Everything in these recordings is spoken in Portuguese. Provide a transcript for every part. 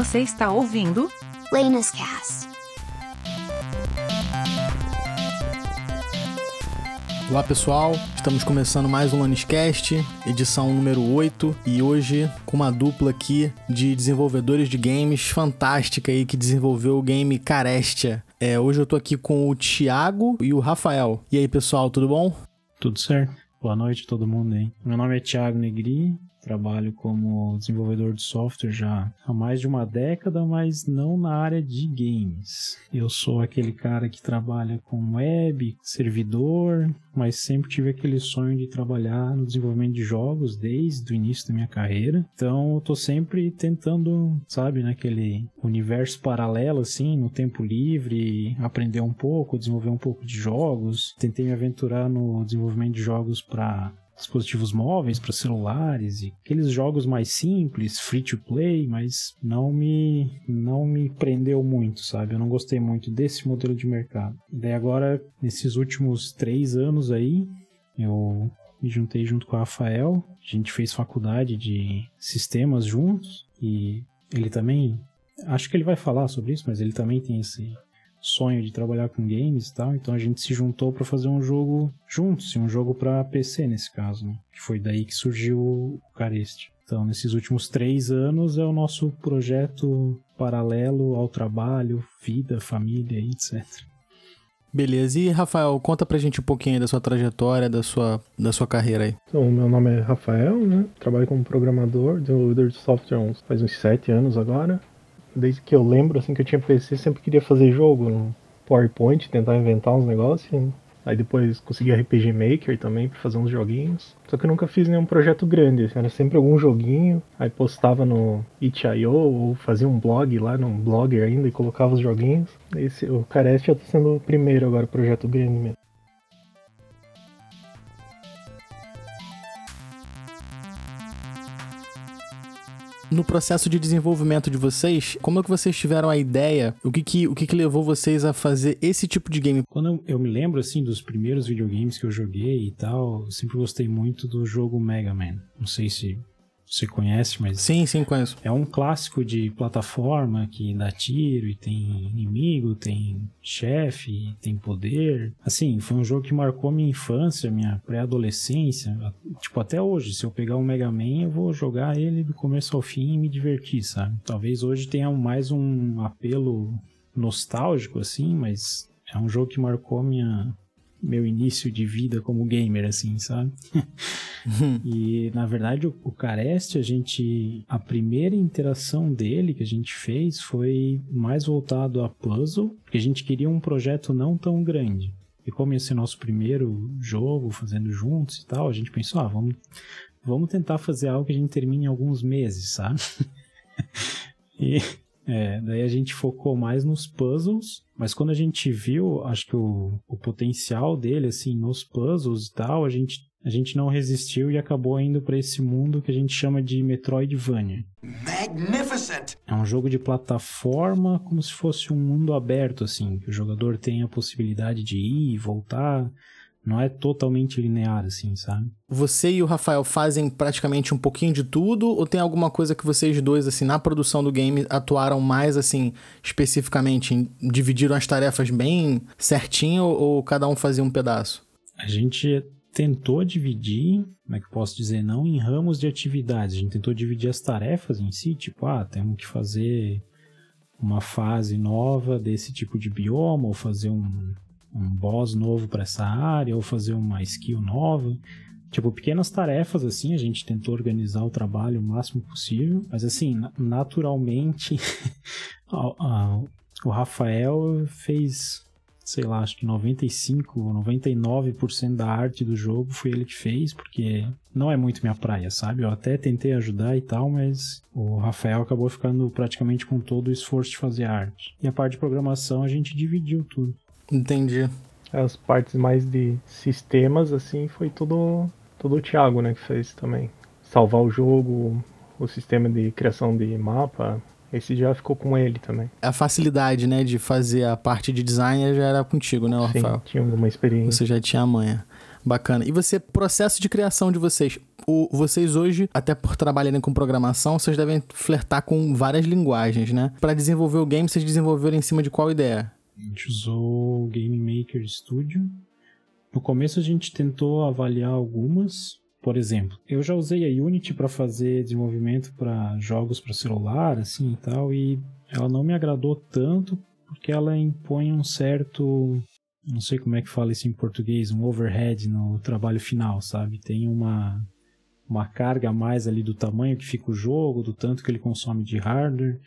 Você está ouvindo Lena's Cast. Olá pessoal, estamos começando mais um Laniscast, edição número 8, e hoje com uma dupla aqui de desenvolvedores de games fantástica aí que desenvolveu o game Carestia. É, hoje eu tô aqui com o Thiago e o Rafael. E aí pessoal, tudo bom? Tudo certo? Boa noite a todo mundo aí. Meu nome é Thiago Negri, Trabalho como desenvolvedor de software já há mais de uma década, mas não na área de games. Eu sou aquele cara que trabalha com web, servidor, mas sempre tive aquele sonho de trabalhar no desenvolvimento de jogos desde o início da minha carreira. Então eu tô sempre tentando, sabe, naquele universo paralelo assim, no tempo livre, aprender um pouco, desenvolver um pouco de jogos. Tentei me aventurar no desenvolvimento de jogos para dispositivos móveis para celulares e aqueles jogos mais simples, free to play, mas não me não me prendeu muito, sabe? Eu não gostei muito desse modelo de mercado. E daí agora, nesses últimos três anos aí, eu me juntei junto com o Rafael, a gente fez faculdade de sistemas juntos e ele também, acho que ele vai falar sobre isso, mas ele também tem esse sonho de trabalhar com games e tal, então a gente se juntou para fazer um jogo juntos, um jogo para PC nesse caso, né? que foi daí que surgiu o Careste. Então, nesses últimos três anos é o nosso projeto paralelo ao trabalho, vida, família, etc. Beleza. E Rafael, conta pra gente um pouquinho da sua trajetória, da sua, da sua carreira aí. Então, meu nome é Rafael, né? Trabalho como programador, desenvolvedor de software faz uns sete anos agora desde que eu lembro, assim, que eu tinha PC, sempre queria fazer jogo no PowerPoint, tentar inventar uns negócios. Aí depois consegui RPG Maker também para fazer uns joguinhos. Só que eu nunca fiz nenhum projeto grande, assim, era sempre algum joguinho, aí postava no itch.io ou fazia um blog lá, num blogger ainda e colocava os joguinhos. Esse, o Carest já tá sendo o primeiro agora, projeto grande mesmo. No processo de desenvolvimento de vocês, como é que vocês tiveram a ideia? O que que, o que, que levou vocês a fazer esse tipo de game? Quando eu, me lembro, assim, dos primeiros videogames que eu joguei e tal, eu sempre gostei muito do jogo Mega Man. Não sei se você conhece, mas. Sim, sim, conheço. É um clássico de plataforma que dá tiro e tem inimigo, tem chefe, tem poder. Assim, foi um jogo que marcou minha infância, minha pré-adolescência. Tipo, até hoje, se eu pegar um Mega Man, eu vou jogar ele do começo ao fim e me divertir, sabe? Talvez hoje tenha mais um apelo nostálgico, assim, mas é um jogo que marcou minha, meu início de vida como gamer, assim, sabe? e na verdade o, o Careste, a gente. A primeira interação dele que a gente fez foi mais voltado a puzzle, porque a gente queria um projeto não tão grande. E como esse é nosso primeiro jogo, fazendo juntos e tal, a gente pensou, ah, vamos, vamos tentar fazer algo que a gente termine em alguns meses, sabe? e é, daí a gente focou mais nos puzzles, mas quando a gente viu, acho que o, o potencial dele, assim, nos puzzles e tal, a gente, a gente não resistiu e acabou indo para esse mundo que a gente chama de Metroidvania. Magnificent! É um jogo de plataforma como se fosse um mundo aberto, assim, que o jogador tem a possibilidade de ir e voltar não é totalmente linear, assim, sabe? Você e o Rafael fazem praticamente um pouquinho de tudo, ou tem alguma coisa que vocês dois, assim, na produção do game, atuaram mais, assim, especificamente? Dividiram as tarefas bem certinho, ou cada um fazia um pedaço? A gente tentou dividir, como é que eu posso dizer, não em ramos de atividades, a gente tentou dividir as tarefas em si, tipo, ah, temos que fazer uma fase nova desse tipo de bioma, ou fazer um, um boss novo para essa área ou fazer uma skill nova. Tipo, pequenas tarefas assim, a gente tentou organizar o trabalho o máximo possível, mas assim, naturalmente o Rafael fez, sei lá, acho que 95 ou 99% da arte do jogo foi ele que fez, porque não é muito minha praia, sabe? Eu até tentei ajudar e tal, mas o Rafael acabou ficando praticamente com todo o esforço de fazer arte. E a parte de programação a gente dividiu tudo. Entendi. As partes mais de sistemas, assim, foi tudo, tudo o Thiago, né, que fez também. Salvar o jogo, o sistema de criação de mapa, esse já ficou com ele também. A facilidade, né, de fazer a parte de design já era contigo, né, Rafael? Sim, tinha alguma experiência. Você já tinha a manha. Bacana. E você, processo de criação de vocês, o, vocês hoje, até por trabalharem com programação, vocês devem flertar com várias linguagens, né? Para desenvolver o game, vocês desenvolveram em cima de qual ideia? A gente usou o Game Maker Studio. No começo a gente tentou avaliar algumas. Por exemplo, eu já usei a Unity para fazer desenvolvimento para jogos para celular, assim e tal, e ela não me agradou tanto porque ela impõe um certo não sei como é que fala isso em português, um overhead no trabalho final, sabe? Tem uma, uma carga a mais ali do tamanho que fica o jogo, do tanto que ele consome de hardware.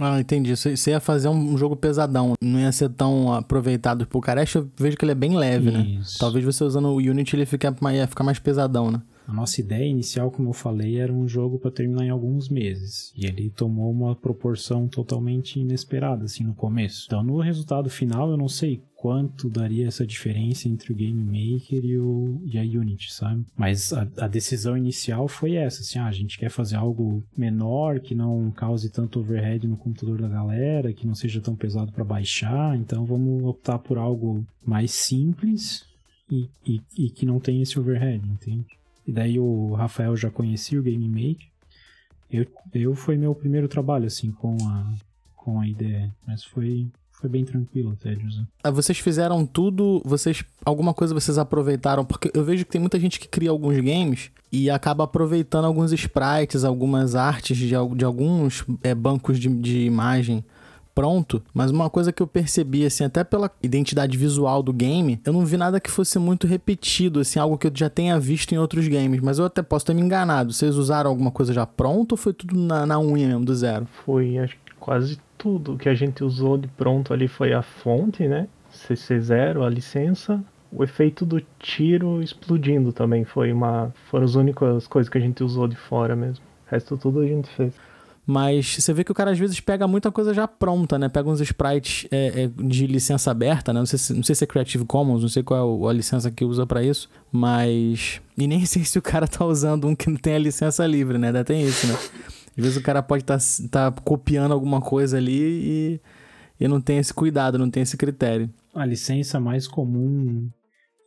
Ah, entendi. Você ia fazer um jogo pesadão, não ia ser tão aproveitado. O Careste eu vejo que ele é bem leve, né? Isso. né? Talvez você usando o Unity ele fique, ia ficar mais pesadão, né? A nossa ideia inicial, como eu falei, era um jogo para terminar em alguns meses. E ele tomou uma proporção totalmente inesperada, assim, no começo. Então, no resultado final, eu não sei quanto daria essa diferença entre o Game Maker e, o, e a Unity, sabe? Mas a, a, decisão inicial foi essa, assim, ah, a gente quer fazer algo menor, que não cause tanto overhead no computador da galera, que não seja tão pesado para baixar, então vamos optar por algo mais simples e, e, e que não tenha esse overhead, entende? E daí o Rafael já conhecia o Game Maker. Eu, eu foi meu primeiro trabalho, assim, com a, com a ideia. Mas foi, foi bem tranquilo até de usar. Ah, vocês fizeram tudo, vocês alguma coisa vocês aproveitaram, porque eu vejo que tem muita gente que cria alguns games e acaba aproveitando alguns sprites, algumas artes de, de alguns é, bancos de, de imagem pronto, mas uma coisa que eu percebi, assim, até pela identidade visual do game, eu não vi nada que fosse muito repetido, assim, algo que eu já tenha visto em outros games, mas eu até posso ter me enganado. Vocês usaram alguma coisa já pronta ou foi tudo na, na unha mesmo, do zero? Foi, acho que quase tudo que a gente usou de pronto ali foi a fonte, né? CC0, a licença, o efeito do tiro explodindo também foi uma foram as únicas coisas que a gente usou de fora mesmo. O resto tudo a gente fez. Mas você vê que o cara às vezes pega muita coisa já pronta, né? Pega uns sprites é, é, de licença aberta, né? Não sei, se, não sei se é Creative Commons, não sei qual é a licença que usa para isso, mas. E nem sei se o cara tá usando um que não tem a licença livre, né? Ainda tem isso, né? Às vezes o cara pode estar tá, tá copiando alguma coisa ali e, e não tem esse cuidado, não tem esse critério. A licença mais comum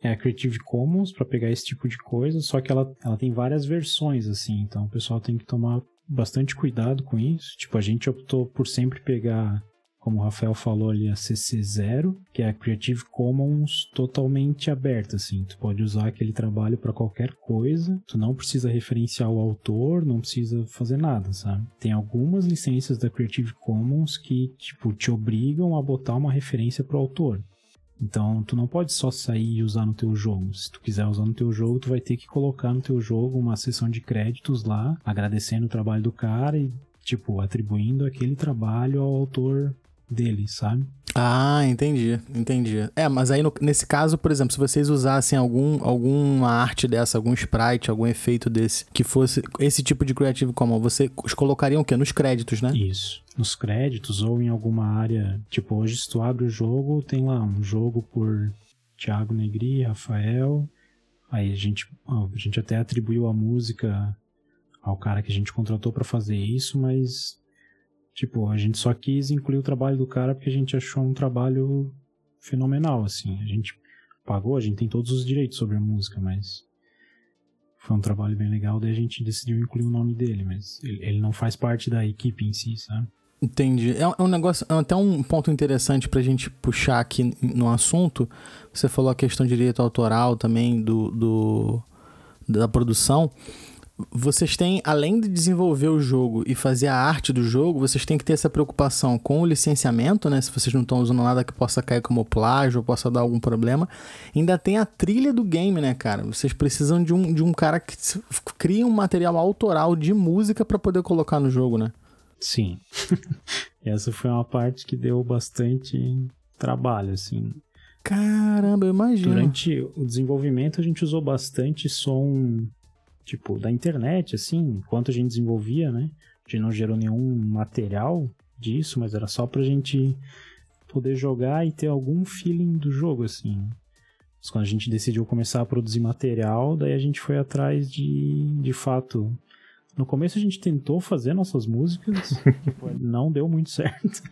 é a Creative Commons para pegar esse tipo de coisa, só que ela, ela tem várias versões, assim, então o pessoal tem que tomar bastante cuidado com isso. Tipo, a gente optou por sempre pegar, como o Rafael falou ali, a CC0, que é a Creative Commons totalmente aberta, assim. Tu pode usar aquele trabalho para qualquer coisa, tu não precisa referenciar o autor, não precisa fazer nada, sabe? Tem algumas licenças da Creative Commons que, tipo, te obrigam a botar uma referência pro autor. Então, tu não pode só sair e usar no teu jogo. Se tu quiser usar no teu jogo, tu vai ter que colocar no teu jogo uma seção de créditos lá, agradecendo o trabalho do cara e, tipo, atribuindo aquele trabalho ao autor dele, sabe? Ah, entendi, entendi. É, mas aí no, nesse caso, por exemplo, se vocês usassem algum, alguma arte dessa, algum sprite, algum efeito desse, que fosse esse tipo de Creative Commons, vocês colocariam o quê? Nos créditos, né? Isso. Nos créditos ou em alguma área. Tipo, hoje se tu abre o jogo, tem lá um jogo por Thiago Negri, Rafael. Aí a gente, a gente até atribuiu a música ao cara que a gente contratou para fazer isso, mas Tipo, a gente só quis incluir o trabalho do cara porque a gente achou um trabalho fenomenal, assim. A gente pagou, a gente tem todos os direitos sobre a música, mas foi um trabalho bem legal, daí a gente decidiu incluir o nome dele, mas ele, não faz parte da equipe em si, sabe? Entendi. É, é um negócio, é até um ponto interessante pra gente puxar aqui no assunto. Você falou a questão de direito autoral também do, do da produção vocês têm, além de desenvolver o jogo e fazer a arte do jogo, vocês têm que ter essa preocupação com o licenciamento, né? Se vocês não estão usando nada que possa cair como plágio ou possa dar algum problema. Ainda tem a trilha do game, né, cara? Vocês precisam de um, de um cara que cria um material autoral de música para poder colocar no jogo, né? Sim. essa foi uma parte que deu bastante trabalho, assim. Caramba, eu imagino. Durante o desenvolvimento a gente usou bastante som tipo, da internet, assim, enquanto a gente desenvolvia, né? A gente não gerou nenhum material disso, mas era só pra gente poder jogar e ter algum feeling do jogo, assim. Mas quando a gente decidiu começar a produzir material, daí a gente foi atrás de, de fato... No começo a gente tentou fazer nossas músicas, tipo, não deu muito certo.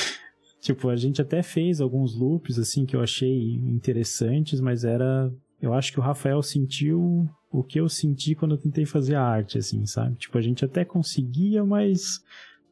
tipo, a gente até fez alguns loops, assim, que eu achei interessantes, mas era... Eu acho que o Rafael sentiu o que eu senti quando eu tentei fazer a arte, assim, sabe? Tipo, a gente até conseguia, mas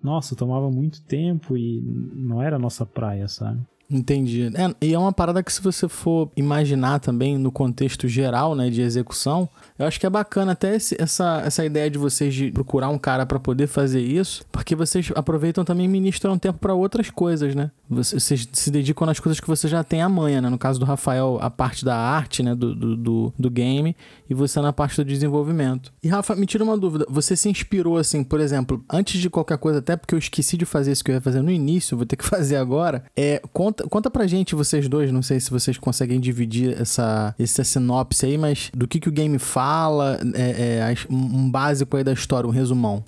nossa, tomava muito tempo e não era a nossa praia, sabe? Entendi. É, e é uma parada que se você for imaginar também no contexto geral, né, de execução, eu acho que é bacana até esse, essa, essa ideia de vocês de procurar um cara para poder fazer isso, porque vocês aproveitam também e ministram tempo para outras coisas, né? Vocês, vocês, se dedicam nas coisas que você já tem amanhã, né? No caso do Rafael, a parte da arte, né, do, do, do, do game, e você na parte do desenvolvimento. E Rafa, me tira uma dúvida, você se inspirou assim, por exemplo, antes de qualquer coisa, até porque eu esqueci de fazer isso que eu ia fazer no início, vou ter que fazer agora, é, conta, conta pra gente, vocês dois, não sei se vocês conseguem dividir essa, essa sinopse aí, mas do que, que o game fala, é, é, um básico aí da história, um resumão.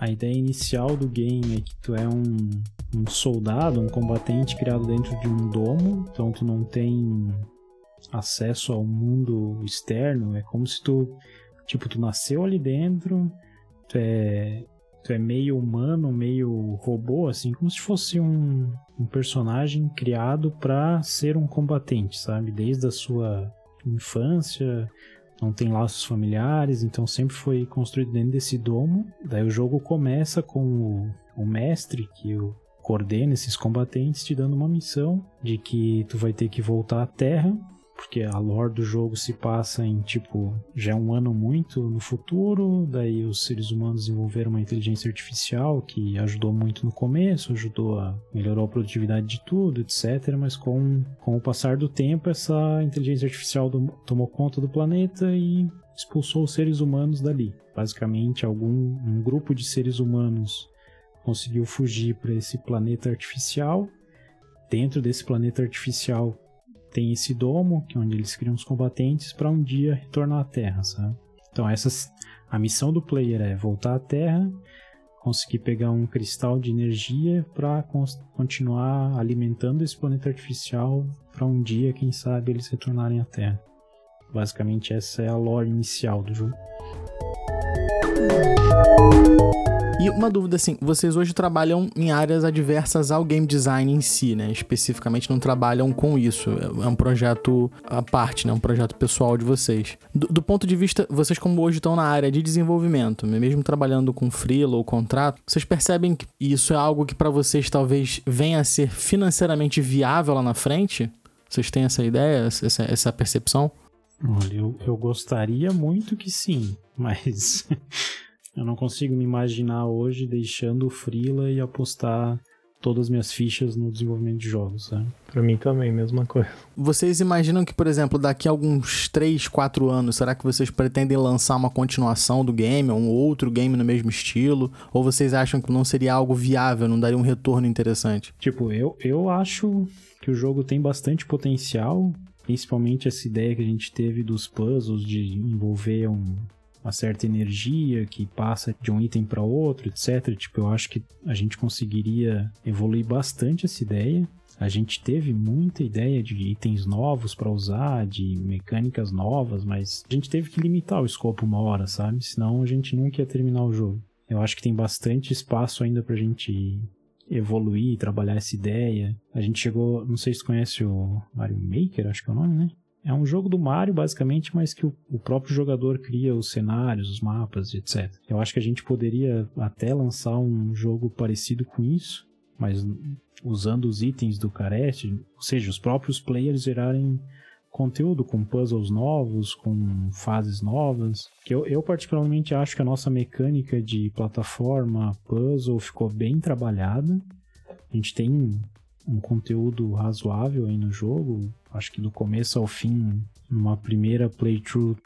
A ideia inicial do game é que tu é um, um soldado, um combatente criado dentro de um domo, então tu não tem acesso ao mundo externo, é como se tu, tipo, tu nasceu ali dentro, tu é, tu é meio humano, meio robô, assim, como se fosse um, um personagem criado para ser um combatente, sabe? Desde a sua infância, não tem laços familiares, então sempre foi construído dentro desse domo. Daí o jogo começa com o, o mestre que o coordena esses combatentes te dando uma missão de que tu vai ter que voltar à Terra porque a lore do jogo se passa em tipo já é um ano muito no futuro, daí os seres humanos desenvolveram uma inteligência artificial que ajudou muito no começo, ajudou a melhorar a produtividade de tudo, etc. Mas com, com o passar do tempo, essa inteligência artificial do, tomou conta do planeta e expulsou os seres humanos dali. Basicamente, algum um grupo de seres humanos conseguiu fugir para esse planeta artificial. Dentro desse planeta artificial tem esse domo, que é onde eles criam os combatentes para um dia retornar à Terra, sabe? Então essas, a missão do player é voltar à Terra, conseguir pegar um cristal de energia para continuar alimentando esse planeta artificial para um dia, quem sabe, eles retornarem à Terra. Basicamente essa é a lore inicial do jogo. E uma dúvida assim, vocês hoje trabalham em áreas adversas ao game design em si, né? Especificamente não trabalham com isso. É um projeto à parte, né? Um projeto pessoal de vocês. Do, do ponto de vista, vocês como hoje estão na área de desenvolvimento, mesmo trabalhando com freela ou contrato, vocês percebem que isso é algo que para vocês talvez venha a ser financeiramente viável lá na frente? Vocês têm essa ideia, essa, essa percepção? Olha, eu, eu gostaria muito que sim, mas Eu não consigo me imaginar hoje deixando o Freela e apostar todas as minhas fichas no desenvolvimento de jogos, sabe? Pra mim também, mesma coisa. Vocês imaginam que, por exemplo, daqui a alguns 3, 4 anos, será que vocês pretendem lançar uma continuação do game, ou um outro game no mesmo estilo? Ou vocês acham que não seria algo viável, não daria um retorno interessante? Tipo, eu, eu acho que o jogo tem bastante potencial, principalmente essa ideia que a gente teve dos puzzles de envolver um, uma certa energia que passa de um item para outro, etc. Tipo, eu acho que a gente conseguiria evoluir bastante essa ideia. A gente teve muita ideia de itens novos para usar, de mecânicas novas, mas a gente teve que limitar o escopo uma hora, sabe? Senão a gente nunca ia terminar o jogo. Eu acho que tem bastante espaço ainda pra gente evoluir, trabalhar essa ideia. A gente chegou, não sei se conhece o Mario Maker, acho que é o nome, né? É um jogo do Mario, basicamente, mas que o, o, próprio jogador cria os cenários, os mapas, etc. Eu acho que a gente poderia até lançar um jogo parecido com isso, mas usando os itens do Carest, ou seja, os próprios players gerarem conteúdo com puzzles novos, com fases novas. Que eu, eu particularmente acho que a nossa mecânica de plataforma, puzzle ficou bem trabalhada. A gente tem um conteúdo razoável aí no jogo. Acho que do começo ao fim, numa primeira playthrough,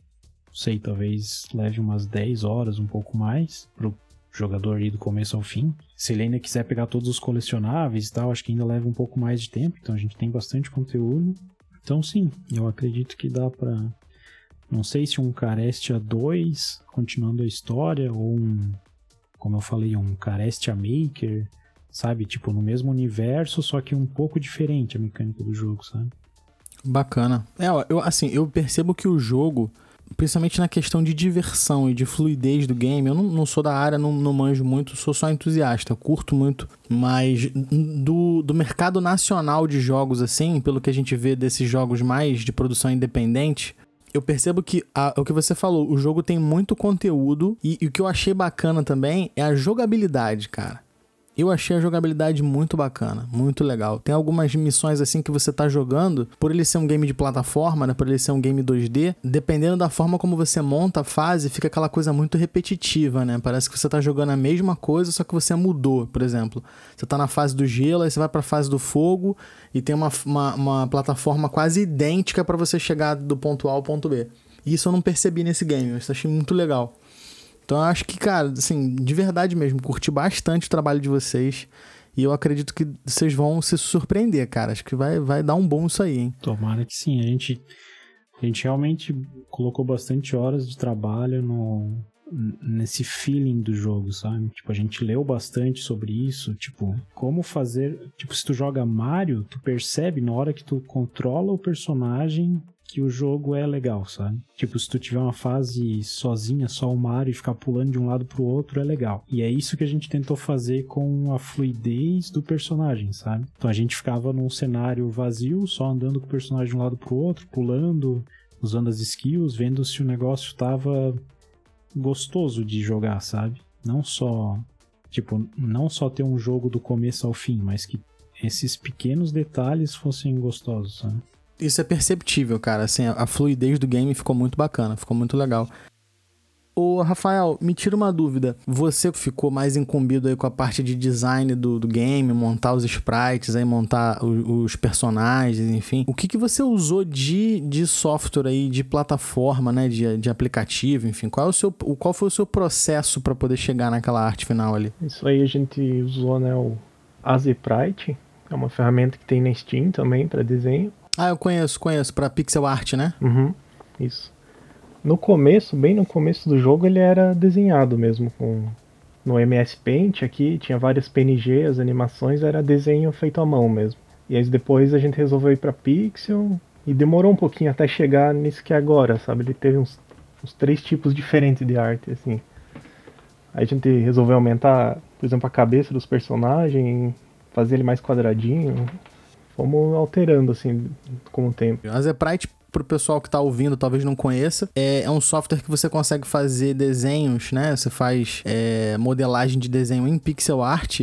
sei, talvez leve umas 10 horas, um pouco mais, pro jogador ir do começo ao fim. Se ele ainda quiser pegar todos os colecionáveis e tal, acho que ainda leva um pouco mais de tempo, então a gente tem bastante conteúdo. Então sim, eu acredito que dá para não sei se um Carestia 2 continuando a história ou um como eu falei, um Carestia Maker sabe? Tipo, no mesmo universo, só que um pouco diferente a mecânica do jogo, sabe? Bacana. É, eu, assim, eu percebo que o jogo, principalmente na questão de diversão e de fluidez do game, eu não, não sou da área, não, não manjo muito, sou só entusiasta, curto muito, mas do, do mercado nacional de jogos, assim, pelo que a gente vê desses jogos mais de produção independente, eu percebo que a, o que você falou, o jogo tem muito conteúdo e, e o que eu achei bacana também é a jogabilidade, cara. Eu achei a jogabilidade muito bacana, muito legal. Tem algumas missões assim que você tá jogando, por ele ser um game de plataforma, né, por ele ser um game 2D, dependendo da forma como você monta a fase, fica aquela coisa muito repetitiva, né? Parece que você tá jogando a mesma coisa, só que você mudou, por exemplo. Você tá na fase do gelo, aí você vai pra fase do fogo e tem uma, uma, uma plataforma quase idêntica para você chegar do ponto A ao ponto B. Isso eu não percebi nesse game, eu achei muito legal. Então eu acho que, cara, assim, de verdade mesmo, curti bastante o trabalho de vocês. E eu acredito que vocês vão se surpreender, cara. Acho que vai, vai dar um bom isso aí, hein? Tomara que sim. A gente, a gente realmente colocou bastante horas de trabalho no, nesse feeling do jogo, sabe? Tipo, a gente leu bastante sobre isso, tipo, como fazer, tipo, se tu joga Mario, tu percebe na hora que tu controla o personagem que o jogo é legal, sabe? Tipo, se tu tiver uma fase sozinha, só o Mario e ficar pulando de um lado pro outro, é legal. E é isso que a gente tentou fazer com a fluidez do personagem, sabe? Então a gente ficava num cenário vazio, só andando com o personagem de um lado pro outro, pulando, usando as skills, vendo se o negócio tava gostoso de jogar, sabe? Não só, tipo, não só ter um jogo do começo ao fim, mas que esses pequenos detalhes fossem gostosos, sabe? Isso é perceptível, cara. Assim, a fluidez do game ficou muito bacana, ficou muito legal. Ô, Rafael, me tira uma dúvida. Você ficou mais incumbido aí com a parte de design do, do game, montar os sprites, aí montar os, os personagens, enfim. O que, que você usou de, de software aí, de plataforma, né, de, de aplicativo, enfim? Qual, é o seu, qual foi o seu processo para poder chegar naquela arte final ali? Isso aí a gente usou, né, o Azeprite, é uma ferramenta que tem na Steam também para desenho. Ah, eu conheço, conheço, para pixel art, né? Uhum, isso. No começo, bem no começo do jogo, ele era desenhado mesmo com no MS Paint aqui, tinha várias PNG, as animações era desenho feito à mão mesmo. E aí depois a gente resolveu ir para Pixel e demorou um pouquinho até chegar nisso que é agora, sabe? Ele teve uns, uns três tipos diferentes de arte, assim. Aí a gente resolveu aumentar, por exemplo, a cabeça dos personagens, fazer ele mais quadradinho. Fomos alterando, assim, com o tempo. A Zeprite pro pessoal que tá ouvindo, talvez não conheça, é, é um software que você consegue fazer desenhos, né? Você faz é, modelagem de desenho em pixel art,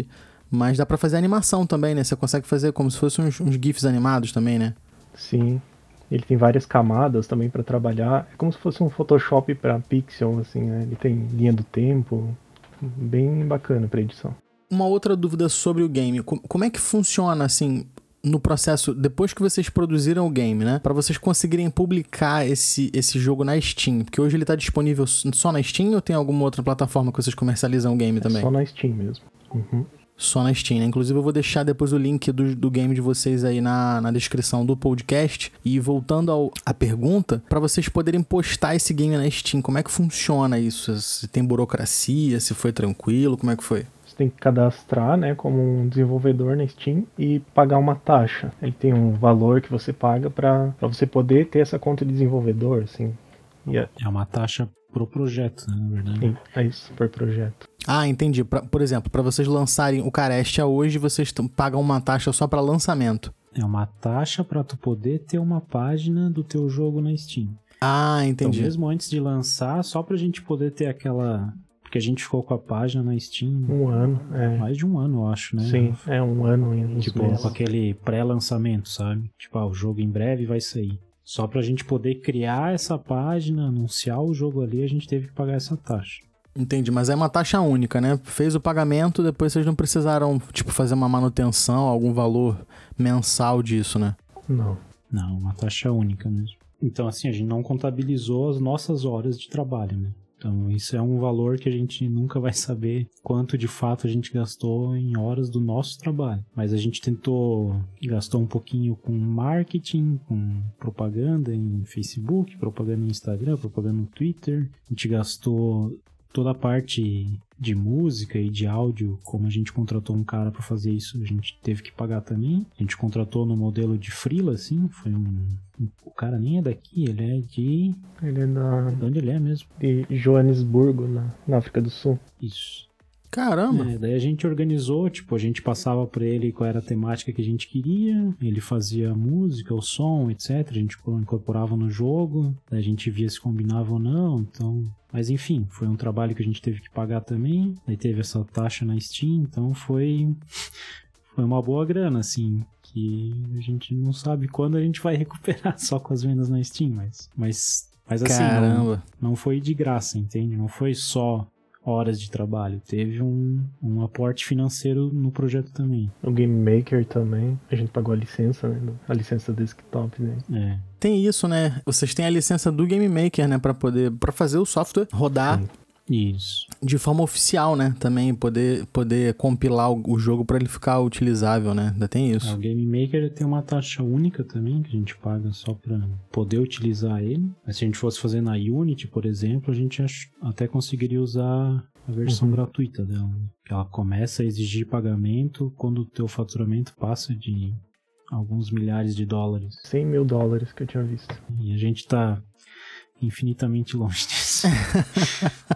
mas dá para fazer animação também, né? Você consegue fazer como se fossem uns, uns GIFs animados também, né? Sim. Ele tem várias camadas também para trabalhar. É como se fosse um Photoshop para pixel, assim, né? Ele tem linha do tempo. Bem bacana para edição. Uma outra dúvida sobre o game. Como é que funciona, assim, no processo, depois que vocês produziram o game, né? Para vocês conseguirem publicar esse, esse jogo na Steam. Porque hoje ele tá disponível só na Steam ou tem alguma outra plataforma que vocês comercializam o game é também? Só na Steam mesmo. Uhum. Só na Steam, né? Inclusive eu vou deixar depois o link do, do game de vocês aí na, na descrição do podcast. E voltando ao, à pergunta, para vocês poderem postar esse game na Steam, como é que funciona isso? Se tem burocracia, se foi tranquilo, como é que foi? Você tem que cadastrar, né, como um desenvolvedor na Steam e pagar uma taxa. Ele tem um valor que você paga para você poder ter essa conta de desenvolvedor, assim. É... é uma taxa pro projeto, né, na verdade. Sim, é isso, por projeto. Ah, entendi. Pra, por exemplo, para vocês lançarem o Carestia hoje, vocês pagam uma taxa só para lançamento. É uma taxa para tu poder ter uma página do teu jogo na Steam. Ah, entendi. Então, mesmo antes de lançar, só pra gente poder ter aquela porque a gente ficou com a página na Steam. Um ano, é. Mais de um ano, eu acho, né? Sim, é um ano ainda. Tipo, meses. com aquele pré-lançamento, sabe? Tipo, ah, o jogo em breve vai sair. Só pra gente poder criar essa página, anunciar o jogo ali, a gente teve que pagar essa taxa. Entendi, mas é uma taxa única, né? Fez o pagamento, depois vocês não precisaram, tipo, fazer uma manutenção, algum valor mensal disso, né? Não. Não, uma taxa única mesmo. Então, assim, a gente não contabilizou as nossas horas de trabalho, né? Então, isso é um valor que a gente nunca vai saber quanto de fato a gente gastou em horas do nosso trabalho. Mas a gente tentou, gastou um pouquinho com marketing, com propaganda em Facebook, propaganda no Instagram, propaganda no Twitter. A gente gastou toda a parte de música e de áudio, como a gente contratou um cara para fazer isso, a gente teve que pagar também. A gente contratou no modelo de freela, assim, foi um... O cara nem é daqui, ele é de... Ele é da... De onde ele é mesmo? De Joanesburgo, na, na África do Sul. Isso. Caramba! É, daí a gente organizou, tipo, a gente passava pra ele qual era a temática que a gente queria, ele fazia a música, o som, etc. A gente incorporava no jogo, daí a gente via se combinava ou não, então... Mas enfim, foi um trabalho que a gente teve que pagar também, daí teve essa taxa na Steam, então foi... Foi uma boa grana, assim, que a gente não sabe quando a gente vai recuperar só com as vendas na Steam, mas... Mas, mas assim, Caramba! não, não foi de graça, entende? Não foi só horas de trabalho. Teve um, um aporte financeiro no projeto também. O Game Maker também. A gente pagou a licença, né? A licença desktop, né? É. Tem isso, né? Vocês têm a licença do Game Maker, né? Pra poder para fazer o software rodar Sim. Isso. de forma oficial, né? Também poder, poder compilar o, o jogo pra ele ficar utilizável, né? Ainda tem É, isso. o Game Maker tem uma taxa única também, que a gente paga só pra poder utilizar ele. Mas se a gente fosse fazer na Unity, por exemplo, a gente até conseguiria usar a versão Uhum. gratuita dela. né? Que ela começa a exigir pagamento quando o teu faturamento passa de alguns milhares de dólares. 100 mil dólares que eu tinha visto. E a gente tá infinitamente longe disso.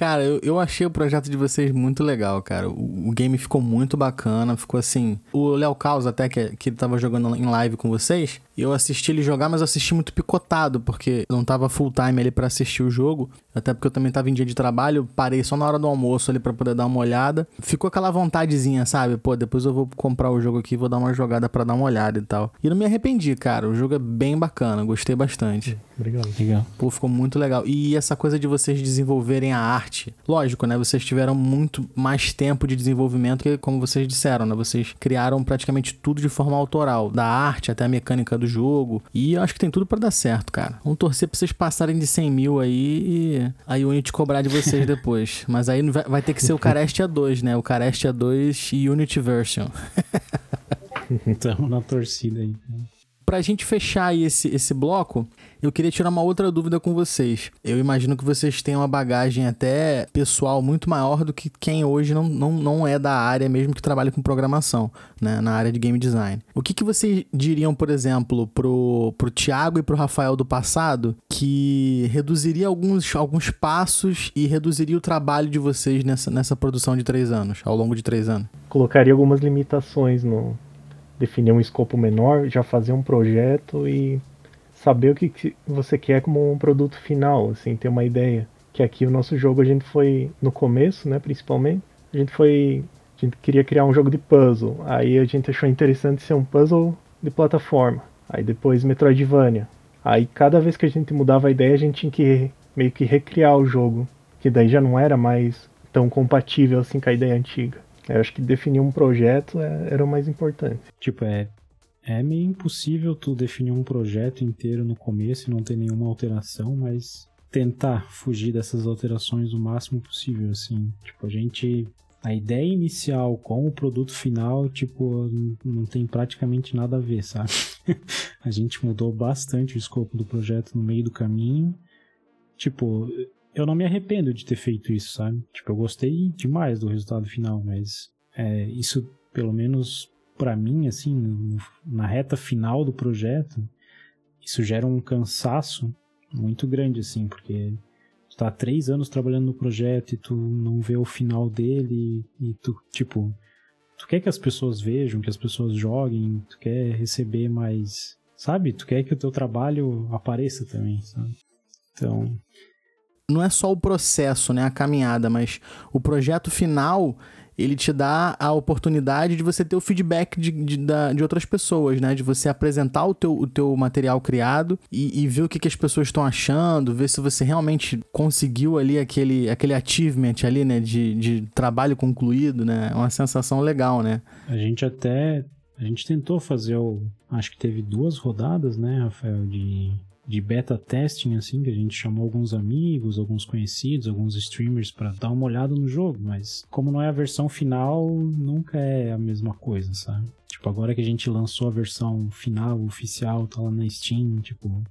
Cara, eu, eu achei o projeto de vocês muito legal, cara. O, o game ficou muito bacana, ficou assim. O Léo Caos, até que, que tava jogando em live com vocês, eu assisti ele jogar, mas assisti muito picotado, porque não tava full time ali pra assistir o jogo. Até porque eu também tava em dia de trabalho, parei só na hora do almoço ali pra poder dar uma olhada. Ficou aquela vontadezinha, sabe? Pô, depois eu vou comprar o jogo aqui e vou dar uma jogada pra dar uma olhada e tal. E não me arrependi, cara. O jogo é bem bacana, gostei bastante. Obrigado. Legal. Pô, ficou muito legal. E essa coisa de vocês desenvolverem a arte. Lógico, né? Vocês tiveram muito mais tempo de desenvolvimento que, como vocês disseram, né? Vocês criaram praticamente tudo de forma autoral. Da arte até a mecânica do jogo. E eu acho que tem tudo pra dar certo, cara. Vamos torcer pra vocês passarem de 100 mil aí e a Unity cobrar de vocês depois. Mas aí vai, vai ter que ser o Carestia 2, né? O Carestia 2 e Unity Version. Estamos na torcida aí. Pra gente fechar aí esse, esse bloco, eu queria tirar uma outra dúvida com vocês. Eu imagino que vocês têm uma bagagem até pessoal muito maior do que quem hoje não, não, não é da área, mesmo que trabalhe com programação, né? Na área de game design. O que, que vocês diriam, por exemplo, pro, pro Thiago e pro Rafael do passado, que reduziria alguns, alguns passos e reduziria o trabalho de vocês nessa, nessa produção de três anos, ao longo de três anos? Colocaria algumas limitações no. Definir um escopo menor, já fazer um projeto e saber o que, que você quer como um produto final, assim, ter uma ideia. Que aqui o nosso jogo a gente foi, no começo, né, principalmente, a gente foi. A gente queria criar um jogo de puzzle. Aí a gente achou interessante ser um puzzle de plataforma. Aí depois Metroidvania. Aí cada vez que a gente mudava a ideia, a gente tinha que meio que recriar o jogo. Que daí já não era mais tão compatível assim com a ideia antiga. Eu acho que definir um projeto é- era o mais importante. Tipo, é, é meio impossível tu definir um projeto inteiro no começo e não ter nenhuma alteração, mas tentar fugir dessas alterações o máximo possível, assim. Tipo, a gente... A ideia inicial com o produto final, tipo, não- tem praticamente nada a ver, sabe? a gente mudou bastante o escopo do projeto no meio do caminho. Tipo, eu não me arrependo de ter feito isso, sabe? Tipo, eu gostei demais do resultado final, mas é, isso, pelo menos pra mim, assim, na reta final do projeto, isso gera um cansaço muito grande, assim, porque tu tá há três anos trabalhando no projeto e tu não vê o final dele e tu, tipo, tu quer que as pessoas vejam, que as pessoas joguem, tu quer receber mais, sabe? Tu quer que o teu trabalho apareça também, sabe? Então, não é só o processo, né, a caminhada, mas o projeto final, ele te dá a oportunidade de você ter o feedback de, de, de outras pessoas, né, de você apresentar o teu, o teu material criado e, e ver o que, que as pessoas estão achando, ver se você realmente conseguiu ali aquele, aquele achievement ali, né, de, de trabalho concluído, né, é uma sensação legal, né. A gente até. A gente tentou fazer o. Acho que teve duas rodadas, né, Rafael, de, de beta testing, assim, que a gente chamou alguns amigos, alguns conhecidos, alguns streamers pra dar uma olhada no jogo, mas como não é a versão final, nunca é a mesma coisa, sabe? Tipo, agora que a gente lançou a versão final, oficial, tá lá na Steam, tipo,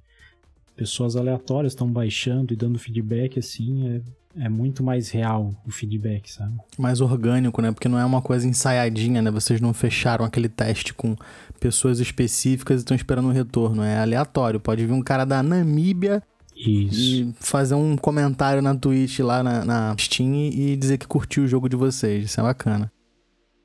pessoas aleatórias estão baixando e dando feedback, assim, é, é muito mais real o feedback, sabe? mais orgânico, né? Porque não é uma coisa ensaiadinha, né? Vocês não fecharam aquele teste com pessoas específicas e estão esperando um retorno. É aleatório. Pode vir um cara da Namíbia Isso. E fazer um comentário na Twitch lá na, na Steam e dizer que curtiu o jogo de vocês. Isso é bacana.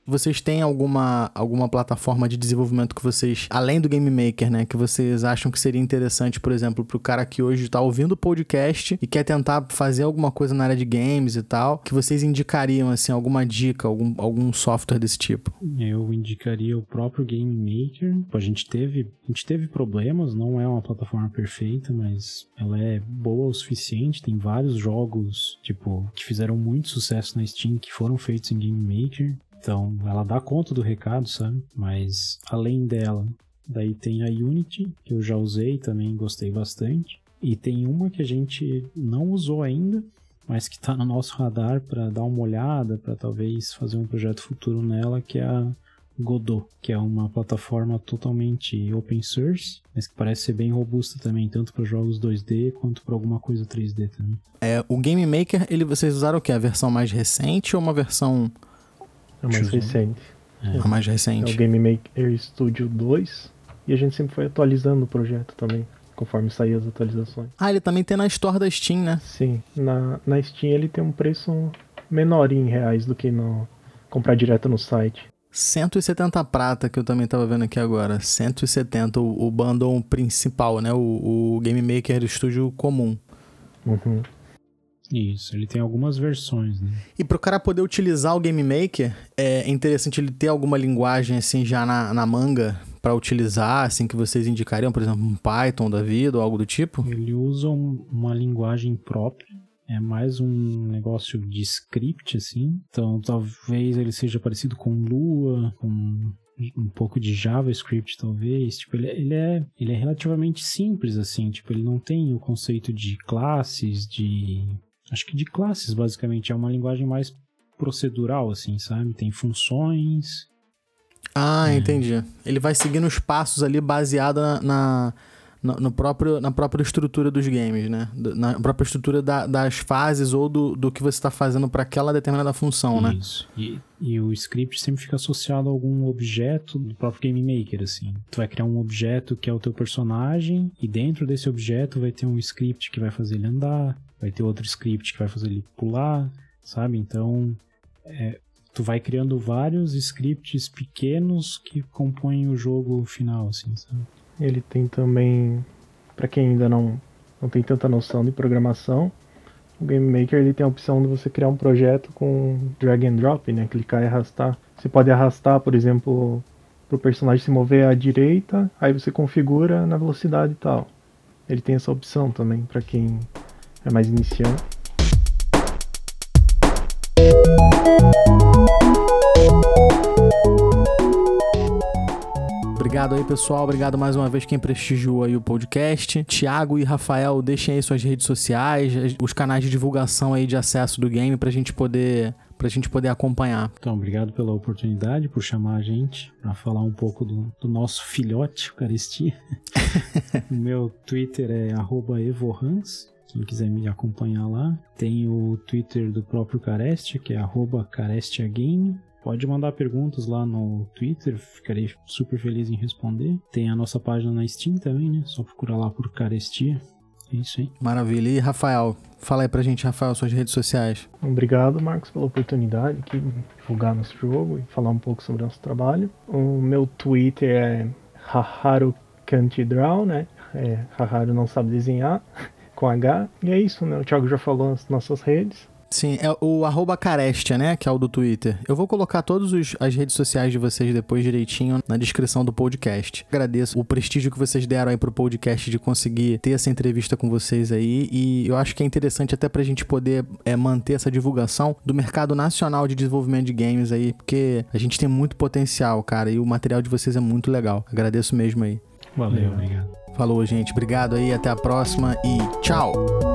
Vocês têm alguma, alguma plataforma de desenvolvimento que vocês, além do Game Maker, né, que vocês acham que seria interessante, por exemplo, pro cara que hoje tá ouvindo o podcast e quer tentar fazer alguma coisa na área de games e tal, que vocês indicariam, assim, alguma dica, algum, algum software desse tipo? Eu indicaria o próprio Game Maker. A gente teve, a gente teve problemas, não é uma plataforma perfeita, mas ela é boa o suficiente. Tem vários jogos, tipo, que fizeram muito sucesso na Steam que foram feitos em Game Maker. Então, ela dá conta do recado, sabe? Mas além dela, daí tem a Unity, que eu já usei também, gostei bastante. E tem uma que a gente não usou ainda, mas que está no nosso radar para dar uma olhada, para talvez fazer um projeto futuro nela, que é a Godot, que é uma plataforma totalmente open source, mas que parece ser bem robusta também, tanto para jogos 2D quanto para alguma coisa 3D também. É, o Game Maker, ele vocês usaram o que? A versão mais recente ou uma versão É o mais Choose recente. É. a mais É o recente? Game Maker Studio 2. E a gente sempre foi atualizando o projeto também, conforme saía as atualizações. Ah, ele também tem na Store da Steam, né? Sim, na, na Steam ele tem um preço menor em reais do que no comprar direto no site. 170 prata, que eu também tava vendo aqui agora. 170, o, o bundle principal, né? O, o Game Maker Studio comum. Uhum. Isso, ele tem algumas versões, né? E pro cara poder utilizar o Game Maker, é interessante ele ter alguma linguagem assim já na, na manga pra utilizar, assim que vocês indicariam, por exemplo, um Python da vida ou algo do tipo? Ele usa um- uma linguagem própria, é mais um negócio de script, assim. Então, talvez ele seja parecido com Lua, com um pouco de JavaScript, talvez. Tipo, ele, ele é, ele é relativamente simples, assim. Tipo, ele não tem o conceito de classes, de... Acho que de classes, basicamente. É uma linguagem mais procedural, assim, sabe? Tem funções... Ah, É. entendi. Ele vai seguindo os passos ali baseado na, na, no próprio, na própria estrutura dos games, né? Na própria estrutura da- das fases ou do, do que você está fazendo para aquela determinada função, né? Isso. E, e o script sempre fica associado a algum objeto do próprio Game Maker, assim. Tu vai criar um objeto que é o teu personagem, e dentro desse objeto vai ter um script que vai fazer ele andar, vai ter outro script que vai fazer ele pular, sabe? Então, é, tu vai criando vários scripts pequenos que compõem o jogo final, assim, sabe? Ele tem também, para quem ainda não, não tem tanta noção de programação, o Game Maker ele tem a opção de você criar um projeto com drag and drop, né? Clicar e arrastar. Você pode arrastar, por exemplo, para o personagem se mover à direita, aí você configura na velocidade e tal. Ele tem essa opção também para quem é mais iniciante. Obrigado aí, pessoal. Obrigado mais uma vez quem prestigiou aí o podcast. Tiago e Rafael, deixem aí suas redes sociais, os canais de divulgação aí de acesso do game pra gente poder, pra gente poder acompanhar. Então, obrigado pela oportunidade, por chamar a gente para falar um pouco do, do nosso filhote, o Carestia. o meu Twitter é arroba evohans, quem quiser me acompanhar lá. Tem o Twitter do próprio Carestia, que é arroba carestiagame. Pode mandar perguntas lá no Twitter, ficarei super feliz em responder. Tem a nossa página na Steam também, né? Só procurar lá por Carestia. É isso aí. Maravilha. E Rafael, fala aí pra gente, Rafael, suas redes sociais. Obrigado, Marcos, pela oportunidade aqui de divulgar nosso jogo e falar um pouco sobre o nosso trabalho. O meu Twitter é Haharu Can't Draw, né? É, Haharu não sabe desenhar, com H. E é isso, né? O Thiago já falou nas nossas redes. Sim, é o arroba Carestia, né? Que é o do Twitter. Eu vou colocar todas os- as redes sociais de vocês depois direitinho na descrição do podcast. Agradeço o prestígio que vocês deram aí pro podcast de conseguir ter essa entrevista com vocês aí. E eu acho que é interessante até pra gente poder é, manter essa divulgação do mercado nacional de desenvolvimento de games aí, porque a gente tem muito potencial, cara, e o material de vocês é muito legal. Agradeço mesmo aí. Valeu, obrigado. Falou, gente. Obrigado aí, até a próxima e tchau!